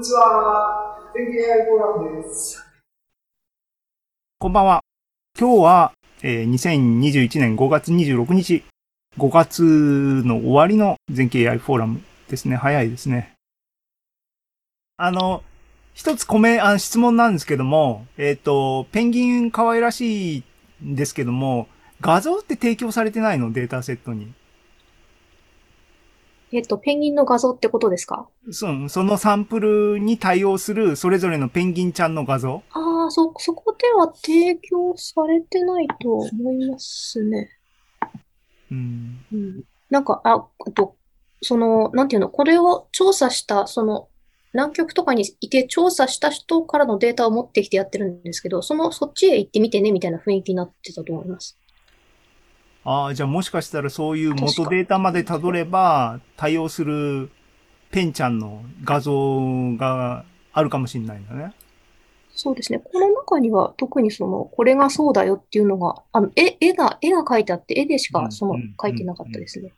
にちは。天気 AI フォーラムです。こんばんは。今日は、えー2021年5月26日、5月の終わりの全景 AI フォーラムですね。早いですね。あの、一つコメ、あ質問なんですけども、えっ、と、ペンギン可愛らしいんですけども、画像って提供されてないの？データセットに。えっと、ペンギンの画像ってことですか？そのそのサンプルに対応するそれぞれのペンギンちゃんの画像ああ、そ、そこでは提供されてないと思いますね。うん。うん。なんか、あ、あと、その、なんていうの、これを調査した、その、南極とかにいて調査した人からのデータを持ってきてやってるんですけど、その、そっちへ行ってみてね、みたいな雰囲気になってたと思います。ああ、じゃあもしかしたらそういう元データまで辿れば、対応するペンちゃんの画像があるかもしれないんだね。そうですね。この中には特にその、これがそうだよっていうのが、あの、絵、絵が、絵が描いてあって、絵でしかその書いてなかったですね。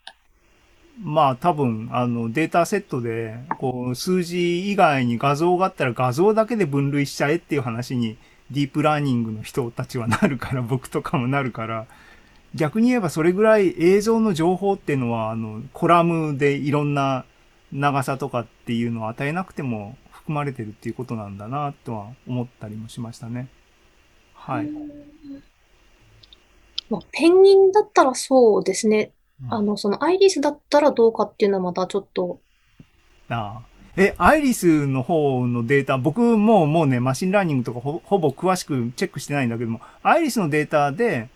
まあ多分、あのデータセットで、こう数字以外に画像があったら画像だけで分類しちゃえっていう話にディープラーニングの人たちはなるから、僕とかもなるから、逆に言えばそれぐらい映像の情報っていうのは、あの、コラムでいろんな長さとかっていうのを与えなくても含まれてるっていうことなんだなとは思ったりもしましたね。はい。まあ、ペンギンだったらそうですね。うんあの、そのアイリスだったらどうかっていうのはまたちょっと、ああえ、アイリスの方のデータ、僕ももうね、マシンラーニングとかほほぼ詳しくチェックしてないんだけども、アイリスのデータで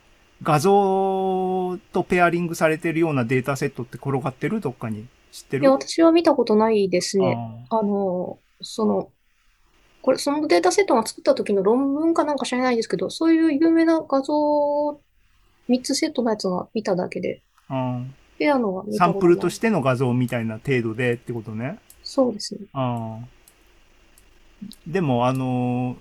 画像とペアリングされてるようなデータセットって転がってる？どっかに知ってる？いや、私は見たことないですね。ああの、その、これ、そのデータセットが作った時の論文かなんか知らないですけど、そういう有名な画像3つセットのやつが見ただけで、ああペアのは見サンプルたことない。としての画像みたいな程度でってことね。そうですね。ああでも、あの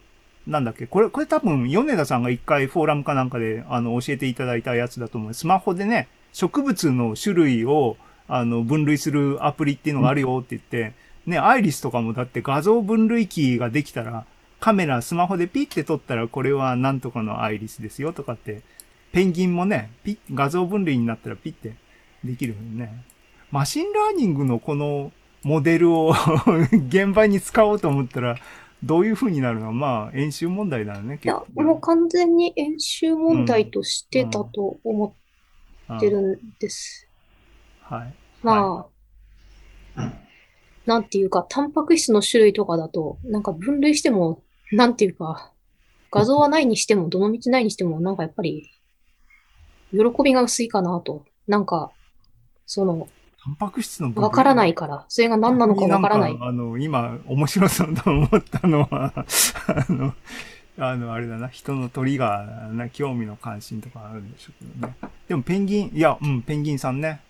なんだっけ、これ、これ多分、米田さんが一回フォーラムかなんかで、あの、教えていただいたやつだと思う。スマホでね、植物の種類を、あの、分類するアプリっていうのがあるよって言って、ね、アイリスとかもだって画像分類器ができたら、カメラ、スマホでピッて撮ったら、これはなんとかのアイリスですよとかって、ペンギンもね、ピッ、画像分類になったらピッてできるよね。マシンラーニングのこのモデルを 現場に使おうと思ったら、どういう風になるのは、まあ、演習問題だよね、いや、局もう完全に演習問題としてたと思ってうんるんです。はい。まあ、なんていうか、タンパク質の種類とかだと、なんか分類しても、なんていうか、画像はないにしても、どの道ないにしても、なんかやっぱり、喜びが薄いかなと。なんか、その、タンパク質のわからないから、それが何なのかわからないん。かあの、今、面白そうと思ったのは、あの、あの、あれだな、人のトリガーな、興味の関心とかあるんでしょうけどね。でもペンギン、いや、うん、ペンギンさんね。